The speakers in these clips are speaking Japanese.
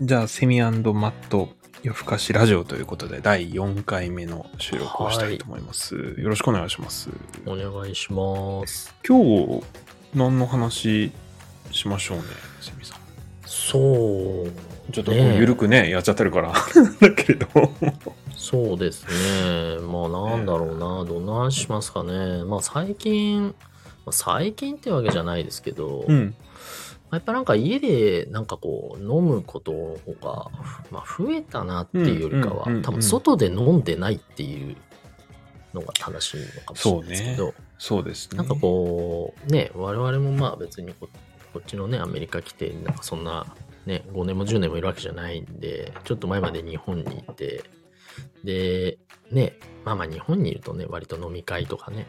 じゃあ、セミマット夜更かしラジオということで、第4回目の収録をしたいと思います。よろしくお願いします。お願いします。今日、何の話しましょうね、セミさん。そう。ちょっとこうねね、やっちゃってるから、だけれど。そうですね。まあなんだろうな。どんな話しますかね。まあ最近、まあ最近ってわけじゃないですけど、うん。やっぱなんか家でなんかこう飲むことが、まあ、増えたなっていうよりかは、多分外で飲んでないっていうのが正しいのかもしれないですけど、そうですね。なんかこう、ね、我々もまあ別にここっちのね、アメリカ来て、なんかそんな、ね、5年も10年もいるわけじゃないんで、ちょっと前まで日本にいて、で、ね、まあまあ日本にいるとね、割と飲み会とかね、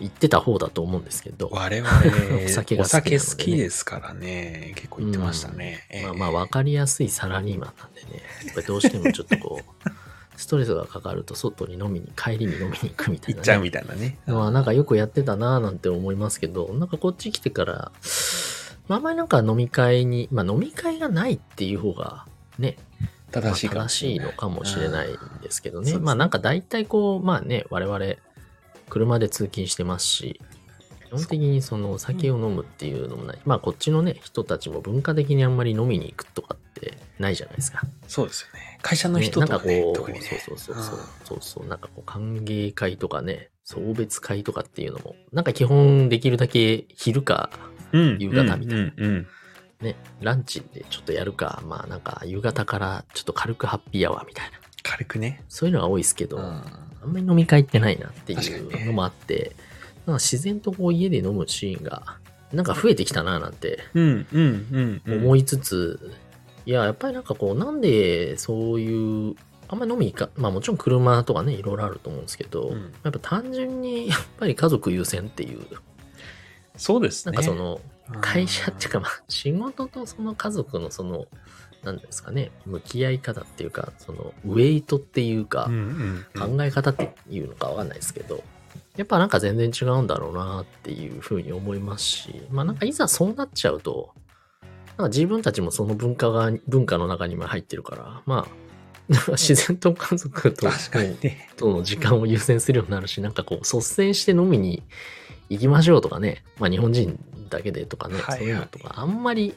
行ってた方だと思うんですけど、我々、お酒がお好きなのでね酒好きですからね、結構言ってましたね。ええまあまあ分かりやすいサラリーマンなんでね、やっぱりどうしてもちょっとこう、ストレスがかかると外に飲みに、帰りに飲みに行くみたいな、ね。行っちゃうみたいなね。まあなんかよくやってたなぁなんて思いますけど、なんかこっち来てから、まあまりなんか飲み会に、まあ飲み会がないっていう方がね、まあ正しい正しいのかもしれないんですけどね。ねまあなんか大体こう、まあね、我々車で通勤してますし、基本的にそのお酒を飲むっていうのもない。まあこっちのね、人たちも文化的にあんまり飲みに行くとかってないじゃないですか。そうですよね。会社のね人とかね、なんかこう、ね。そうそうそうそううんそうそう、なんかこう歓迎会とかね、送別会とかっていうのも、なんか基本できるだけ昼か、うん夕方みたいなね、ランチでちょっとやるか、まあなんか夕方からちょっと軽くハッピーアワーみたいな、軽くね。そういうのが多いですけど、うんあんまり飲み会ってないなっていうのもあって、なんか自然とこう家で飲むシーンが、なんか増えてきたななんて。思いつつ、いや、やっぱりなんかこう、なんでそういう、あんまり飲み行か、まあもちろん車とかね、いろいろあると思うんですけど、うんやっぱ単純にやっぱり家族優先っていう、そうですね。なんかその、会社っていうか、うんまあ、仕事とその家族のその、なんですかね、向き合い方っていうか、その、ウェイトっていうか、考え方っていうのかわかんないですけど、やっぱなんか全然違うんだろうなっていうふうに思いますし、まあなんかいざそうなっちゃうと、なんか自分たちもその文化が、文化の中にも入ってるから、まあ、自然と家族と確かにね。との時間を優先するようになるし、なんかこう、率先して飲みに行きましょうとかね、まあ日本人だけでとかね、はいはい。そういうのとか、あんまり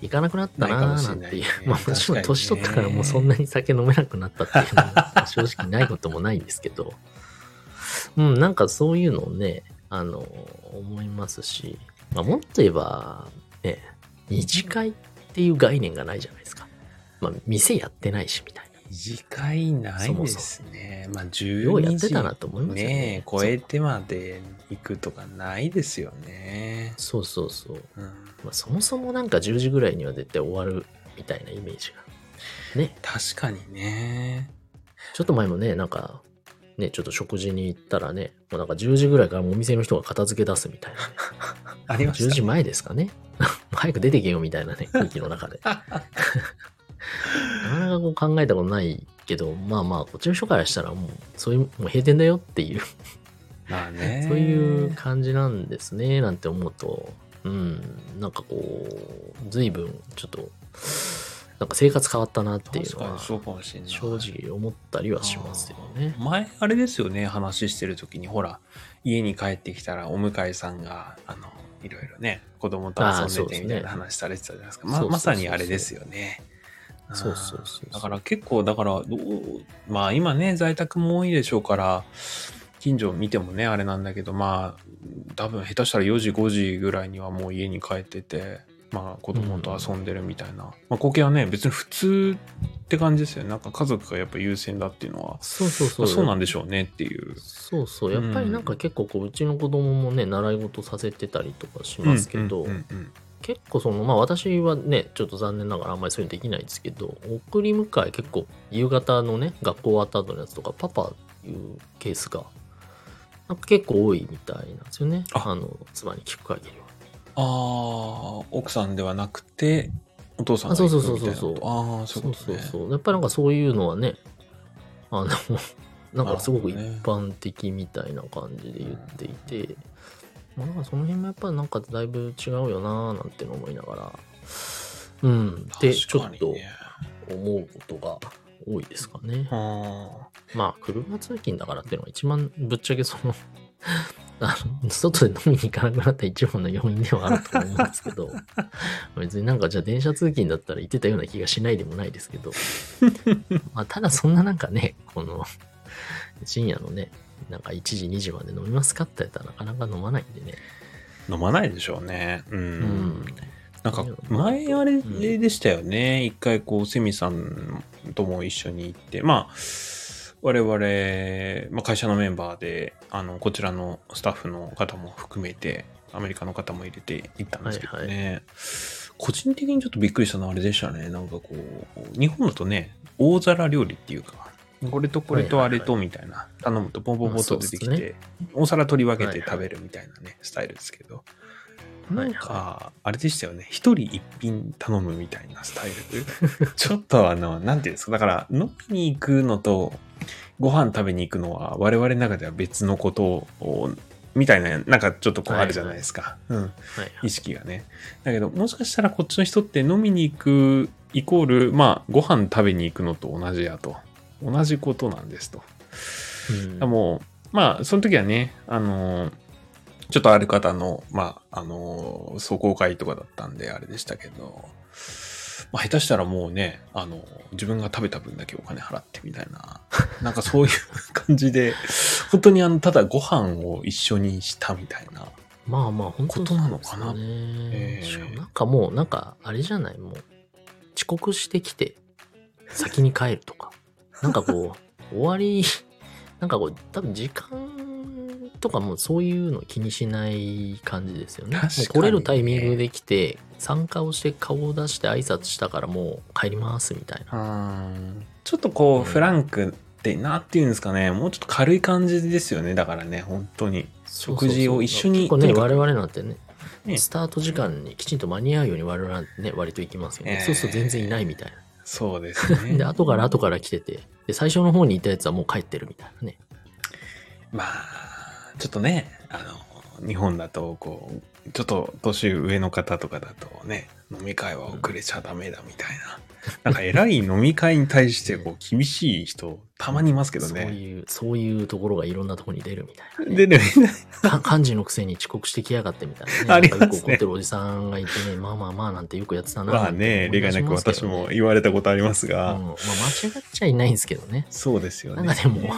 行かなくなったないかもなんていう、まあもちろん年取ったからもうそんなに酒飲めなくなったっていうのは 正直ないこともないんですけど、うん、なんかそういうのをね、あの、思いますし、まあもっと言えば、ね、二次会っていう概念がないじゃないですか。まあ店やってないしみたいな。二次会ないですね。まあ、12ようやってたなと思いますよねね超えてまで行くとかないですよね。そうそうそう。うんまあ、そもそもなんか10時ぐらいには絶対終わるみたいなイメージが。ね。確かにね。ちょっと前もね、なんか、ね、ちょっと食事に行ったらね、もうなんか10時ぐらいからお店の人が片付け出すみたいな、ね。ありました、10時前ですかね。早く出てけよみたいなね、空気の中で。なかなかこう考えたことないけど、まあまあ、こっちの人からしたらもう、そういう、もう閉店だよっていう、まあね。そういう感じなんですね、なんて思うと、うん、なんかこう、随分、ちょっと、なんか生活変わったなっていうのは。正直思ったりはしますよね。前、あれですよね、話してる時に、ほら、家に帰ってきたら、お迎えさんが、あの、いろいろね、子供と遊んでてみたいな話されてたじゃないですか。まそうそうそうそうまさにあれですよね。そうそうそうだから結構、だから、どうまあ今ね、在宅も多いでしょうから、近所見てもね、あれなんだけど、まあ、多分下手したら4時、5時ぐらいにはもう家に帰ってて、まあ子供と遊んでるみたいな。まあ光景はね、別に普通って感じですよね。なんか家族がやっぱ優先だっていうのは、そうそうそう。まあそうなんでしょうねっていう。そうそう。やっぱりなんか結構こう、うちの子供もね、習い事させてたりとかしますけど、うんうんうん結構その、まあ私はね、ちょっと残念ながらあんまりそういうのできないですけど、送り迎え結構夕方のね、学校終わった後のやつとか、パパいうケースが、なんか結構多いみたいなんですよね。ああの、妻に聞く限りは。ああ、奥さんではなくて、お父さんがあそう行そうそうそうくみたいなこと？ああ、そういうことね。そうそうそう。やっぱりなんかそういうのはね、あの、なんかすごく一般的みたいな感じで言っていて、まあ、なんかその辺もやっぱなんかだいぶ違うよなーなんての思いながら、うん、で、ちょっと思うことが多いですかね。あまあ、車通勤だからっていうのが一番ぶっちゃけその、あの、外で飲みに行かなくなった一番の要因ではあると思うんですけど、別になんかじゃあ電車通勤だったら行ってたような気がしないでもないですけど、まあ、ただそんななんかね、この、深夜のね、なんか1時2時まで飲みますかって言ったらなかなか飲まないんでね。ー飲まないでしょうね。うん。うんなんか前あれでしたよね。一回こう、セミさんとも一緒に行って、まあ、我々、まあ、会社のメンバーで、あの、こちらのスタッフの方も含めて、アメリカの方も入れて行ったんですけどね。個人的にちょっとびっくりしたのはあれでしたね。なんかこう、日本だとね、大皿料理っていうか、これとこれとあれとみたいな、頼むとボンボンボンと出てきて、お皿取り分けはいはいて食べるみたいなね、スタイルですけど。なんはいはいか、あれでしたよね。一人一品頼むみたいなスタイル。ちょっとあの、なんていうんですか。だから、飲みに行くのと、ご飯食べに行くのは、我々の中では別のことを、みたいな、なんかちょっとこうあるじゃないですか。うん。はい意識がね。だけど、もしかしたらこっちの人って飲みに行くイコール、まあ、ご飯食べに行くのと同じやと。同じことなんですと。うんもう、まあ、その時はね、あの、ちょっとある方の、まあ、あの、壮行会とかだったんで、あれでしたけど、まあ、下手したらもうね、あの、自分が食べた分だけお金払ってみたいな、なんかそういう感じで、本当にあの、ただご飯を一緒にしたみたいな。まあまあ、本当ことなのかなええしかもなんかもう、なんか、あれじゃない、もう、遅刻してきて、先に帰るとか。なんかこう、終わり、なんかこう、多分時間とかもそういうの気にしない感じですよね。来れるタイミングで来て、参加をして顔を出して挨拶したからもう帰りますみたいな。うんちょっとこう、うんフランクってなっていうんですかね、もうちょっと軽い感じですよね、だからね、本当に。食事を一緒に結構ね、とにかく我々なんてね、ねスタート時間にきちんと間に合うように我々はね、割と行きますよね。ええそうすると全然いないみたいな。そうですね。で、後から後から来てて、で、最初の方にいたやつはもう帰ってるみたいなね。まあ、ちょっとね、あの、日本だと、こう、ちょっと年上の方とかだとね、飲み会は遅れちゃダメだみたいな。なんか偉い飲み会に対してこう厳しい人、たまにいますけどそうね。いう、そういうところがいろんなところに出るみたいな、ね。でね、みんな、か漢字のくせに遅刻してきやがってみたいなね。ありますね怒ってるおじさんがいてね、まあまあまあなんてよくやってたなまあね、例外なく私も言われたことありますうん、が、まあ間違っちゃいないんですけどね。そうですよね。なんかでも、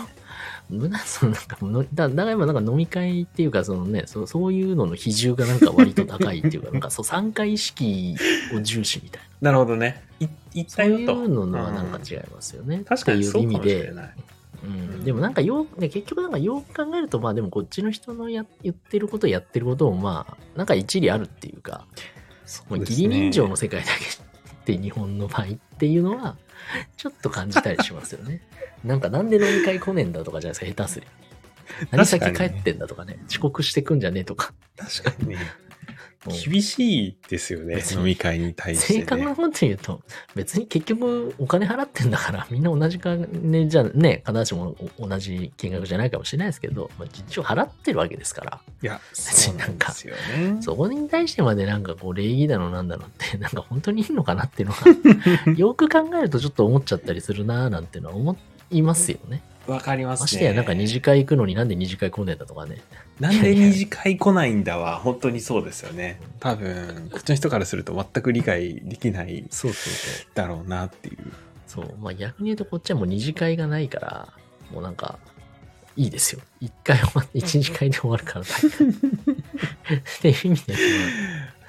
無駄そのなんかのだだから今なんか飲み会っていうかそのねそうそういうのの比重がなんか割と高いっていうか なんかそう参加意識を重視みたいななるほどね。い言っそうい。うのはなんか違いますよね。確かにそうかもしいう意味でれない。うん、でもなんかよく、ね、結局なんかよく考えるとまあでもこっちの人のや言ってることやってることもまあなんか一理あるっていうかそうですね義理人情の世界だけって日本の場合っていうのはちょっと感じたりしますよね。なんかなんで飲み会来ねえんだとかじゃないですか下手すりゃ。何先帰ってんだとかね遅刻してくんじゃねえとか。確かにね。うん厳しいですよね、別に飲み会に対して、ね。正確なこと言うと、別に結局お金払ってんだから、みんな同じ金じゃね、必ずしも同じ金額じゃないかもしれないですけど、まあ、一応払ってるわけですから、いや、そうなんですよね。そこに対してまでなんかこう礼儀だのなんだのって、なんか本当にいいのかなっていうのは、よく考えるとちょっと思っちゃったりするなーなんていうのは思いますよね。わかりますね。ましてやなんか二次会行くのになんで二次会来ねえんだとかね。なんで二次会来ないんだは、本当にそうですよね。多分、こっちの人からすると全く理解できないそうそうそう。だろうなっていう。そう。まあ逆に言うとこっちはもう二次会がないから、もうなんか、いいですよ。一回終わって、一次会で終わるから。っていう意味で、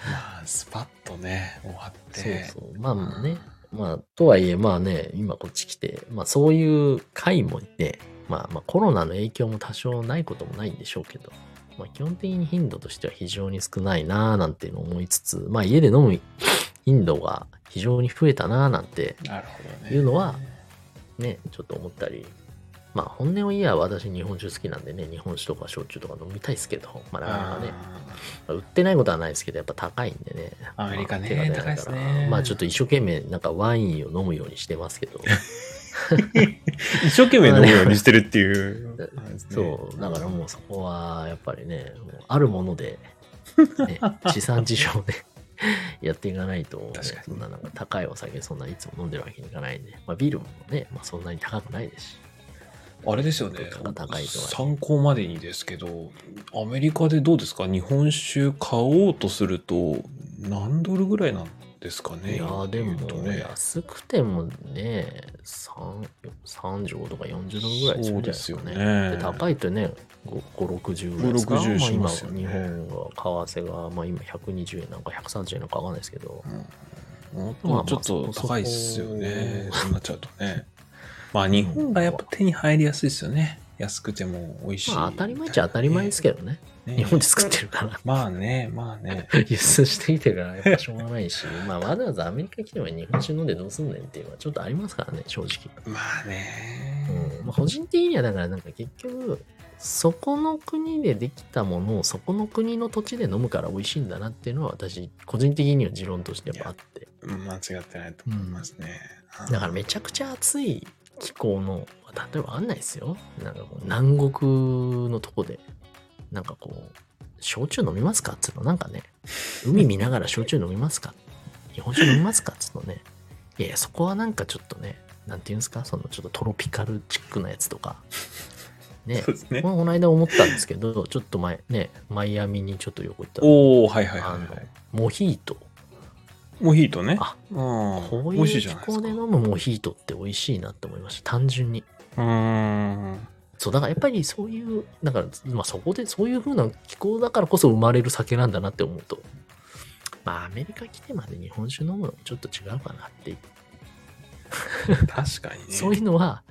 まあ、スパッとね、終わっそうて。そう。まあまあね。まあ、とはいえ、まあね、今こっち来て、まあそういう会もね、まあまあコロナの影響も多少ないこともないんでしょうけど、まあ基本的に頻度としては非常に少ないなぁなんていうのを思いつつ、まあ家で飲む頻度が非常に増えたなぁなんて。いうのはね、ちょっと思ったり、まあ本音を言えば私日本酒好きなんでね、日本酒とか焼酎とか飲みたいですけど、まあなかなかね、売ってないことはないですけど、やっぱ高いんでね。アメリカねまあ高いですねまあちょっと一生懸命なんかワインを飲むようにしてますけど、一生懸命飲むようにしてるっていう。ね そう、だからもうそこはやっぱりね、あるもので、ね、地産地消でやっていかないと、ね、そんななんか高いお酒そんないつも飲んでるわけにいかないんで、まあビールもね、まあそんなに高くないですし。あれですよね。高いとは参考までにですけどアメリカでどうですか？日本酒買おうとすると何ドルぐらいなんですかね？いやーでも、安くてもね、3 35とか40ドルぐらいするですよね。で高いとね、5、60ぐらいですか？5 60まあ、今、しますよね。日本が為替が、まあ今120円なんか130円なんかわかんないですけど、うん、もまあっとちょっと高いっすよね。そう。なっちゃうとねまあ日本がやっぱ手に入りやすいですよね。安くても美味しい、まあ当たり前っちゃ当たり前ですけどね。ね。日本で作ってるから。まあねまあね。輸出してきてるからやっぱしょうがないし、まあわざわざアメリカ来ても日本酒飲んでどうすんねんっていうのはちょっとありますからね、正直。まあね、うん。まあ、個人的にはだからなんか結局そこの国でできたものをそこの国の土地で飲むから美味しいんだなっていうのは私個人的には持論としてやっぱあって。うん間違ってないと思いますね、だからめちゃくちゃ暑い気候の例えばあんないですよ。なんかこう南国のとこでなんかこう焼酎飲みますかっつうのなんかね。海見ながら焼酎飲みますか。日本酒飲みますかっつうのね。いやいやそこはなんかちょっとねなんていうんですか？そのちょっとトロピカルチックなやつとか。ね。ね。この間思ったんですけど、ちょっと前、ね、マイアミにちょっと横行ったおおはいはいはい、あのはい、、モヒート。モヒートね。あ、うん。こういう気候で飲むモヒートって美味しいなって思いました。単純に。うーん。そう、だからやっぱりそういう、だから、まあそこでそういう風な気候だからこそ生まれる酒なんだなって思うと、まあアメリカ来てまで日本酒飲むのもちょっと違うかなって確かにね。そういうのは、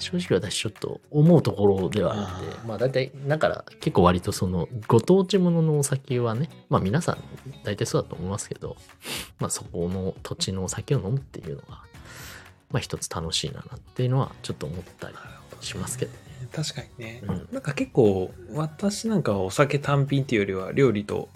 正直私ちょっと思うところではあるんであ、ーまあ大体、だから結構割とそのご当地もののお酒はね、まあ皆さん大体そうだと思いますけど、まあそこの土地のお酒を飲むっていうのが、まあ一つ楽しいなっていうのはちょっと思ったりしますけど。ね。確かにね、うん。なんか結構私なんかはお酒単品っていうよりは料理と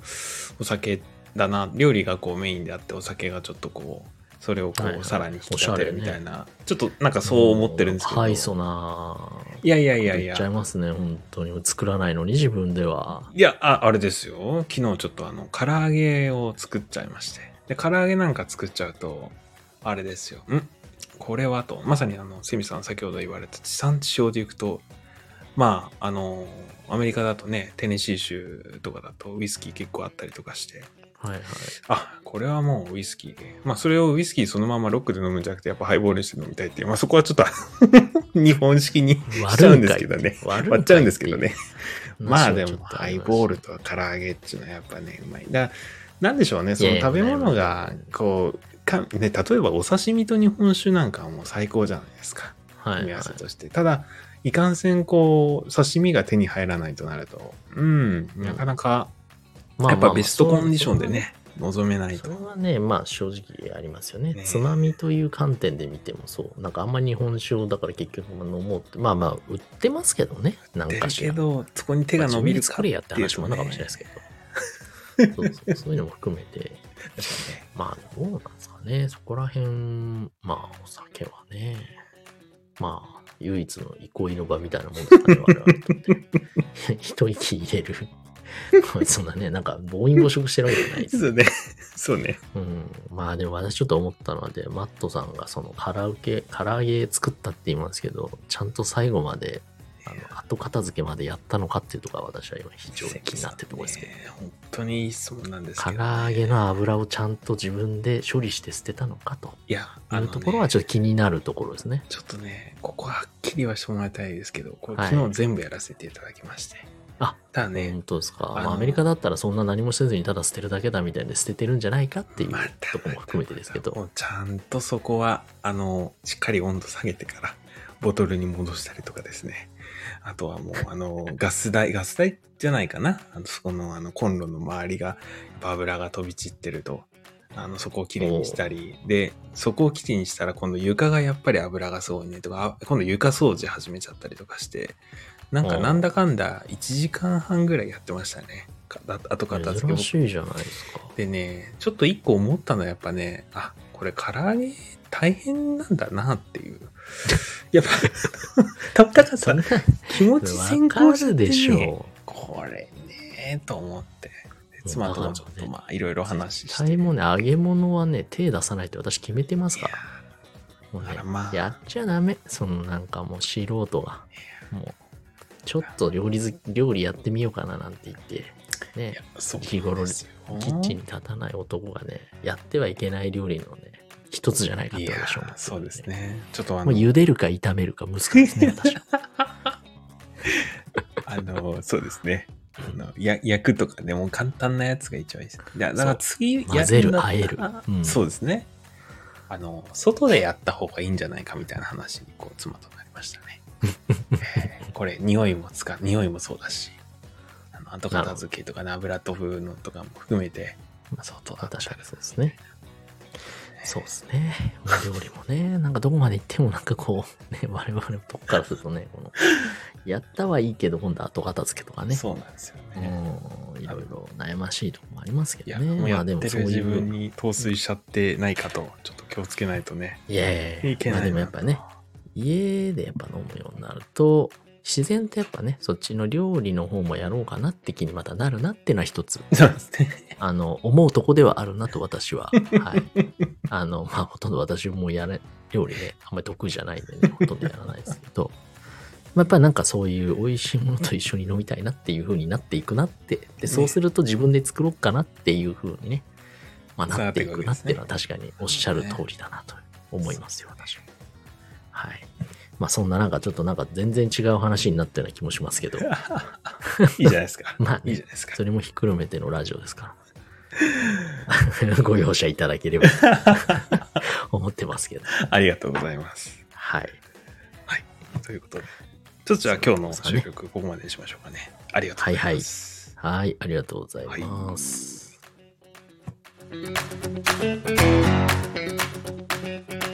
お酒だな料理がこうメインであってお酒がちょっとこうそれをこはいはい。うさらに引き立てるみたいおな、ちょっとなんかそう思ってるんですけど、ハイソな。いやいやいやいや。ちゃいますね、本当に。作らないのに自分では。いやああれですよ。昨日ちょっとあの唐揚げを作っちゃいまして。で唐揚げなんか作っちゃうとあれですよ。ん？これはと。まさにあのセミさん先ほど言われた地産地消でいくとまああのアメリカだとねテネシー州とかだとウイスキー結構あったりとかしてはいはい。あこれはもうウイスキーでまあそれをウイスキーそのままロックで飲むんじゃなくてやっぱハイボールして飲みたいっていうまあそこはちょっと 日本式にしちゃうんですけどね割っちゃうんですけどね。まあでも、ハイボールと唐揚げっていうのはやっぱね、うまい。だなんでしょうね、その食べ物が、こう、かね、例えばお刺身と日本酒なんかはもう最高じゃないですか。組み合はいはいわせとして。ただ、いかんせん、こう、刺身が手に入らないとなると、うん、なかなか、まあやっぱベストコンディションでね、望めないと。それはね、まあ正直ありますよね。ねつまみという観点で見てもそう。なんかあんまり日本酒をだから結局飲もうって。まあまあ売ってますけどね。なんだかしら。けど、そこに手が伸びるか作れやって話もあるのかもしれないですけど。そうそうそういうのも含めて。まあどうなんですかね。そこら辺、まあお酒はね。まあ唯一の憩いの場みたいなもんですかね。我々 にとって。一息入れる。そんなね、なんか暴飲暴食してるわけじゃないですそうね。そうね。うん、まあでも私ちょっと思ったのはで、マットさんがそのカラオケ、唐揚げ作ったって言いますけど、ちゃんと最後まで、あの後片付けまでやったのかっていうところが私は今非常に気になってるところですけど、ね本当にいい質問なんです唐けど、揚げの油をちゃんと自分で処理して捨てたのかといや、いあのねうところはちょっと気になるところですね。ちょっとね、ここははっきりはしてもらいたいですけど、これはい昨日全部やらせていただきまして。あ、ただね本、当ですか？あのまあ、アメリカだったらそんな何もせずにただ捨てるだけだみたいで捨ててるんじゃないかっていうところも含めてですけど。もうちゃんとそこは、あの、しっかり温度下げてから、ボトルに戻したりとかですね。あとはもう、あの、ガス台、ガス台じゃないかな。あの、そこの、あの、コンロの周りが、油が飛び散ってると、あの、そこをきれいにしたり、で、そこをきれいにしたら、今度床がやっぱり油がすごいねとか、あ今度床掃除始めちゃったりとかして、なんかなんだかんだ1時間半ぐらいやってましたね。かあと片付けしいじゃないですか。でね、ちょっと一個思ったのはやっぱね、あ、ここれ唐揚げ大変なんだなっていう。やっぱ、たったかさ気持ち先行して、ね、るでしょこれねと思って。で妻ともちょっとまあいろいろ話う。して。大もね、揚げ物はね、手出さないって私決めてますから。もうねまあやっちゃダメ。そのなんかもう素人が。もう、ちょっと料理ず、料理やってみようかななんて言って、いね日頃キッチンに立たない男がね、やってはいけない料理のね、一つじゃないかって私は思ってるんそうです。ね。ちょっとあの茹でるか炒めるか難しいですね、私は。あの、そうですね。あのや焼くとかでも簡単なやつが一番いいです。だから次混ぜるやんだ和えるうんそうですね。あの、外でやった方がいいんじゃないかみたいな話に、こう、妻となりましたね。えーこれ、匂いもつか、匂いもそうだし、あの後片付けとかね、油飛ぶのとかも含めて、外だった確かにらそうですね。そうですね。まあ料理もね、なんかどこまで行ってもなんかこう、ね、我々のとこからするとね、この、やったはいいけど、今度後片付けとかね。そうなんですよね。うん、いろいろ悩ましいところもありますけどね。まもうやっあでも自分う。に陶酔しちゃってないかと、ちょっと気をつけないとね。いやいやいやいけないなまあでもやっぱね、家でやっぱ飲むようになると、自然とやっぱね、そっちの料理の方もやろうかなって気にまたなるなっていうのは一つ、そうですね。あの、思うとこではあるなと私は。はい。あの、まあ、ほとんど私もやれ、料理ね、あんまり得意じゃないんでね、ほとんどやらないですけど、まあ、やっぱりなんかそういう美味しいものと一緒に飲みたいなっていう風になっていくなって、で、そうすると自分で作ろうかなっていう風にね、まあ、なっていくなっていうのは確かにおっしゃる通りだなと思いますよ、私は。はい。まあ、そんななんかちょっとなんか全然違う話になったような気もしますけど、いいじゃないですか。まあいいじゃないですか。それもひっくるめてのラジオですから。ご容赦いただければ思ってますけど。ありがとうございます。はい。ということで。ちょっとじゃあ今日の収録ここまでにしましょうかね。ありがとうございます。はい、ありがとうございます。はい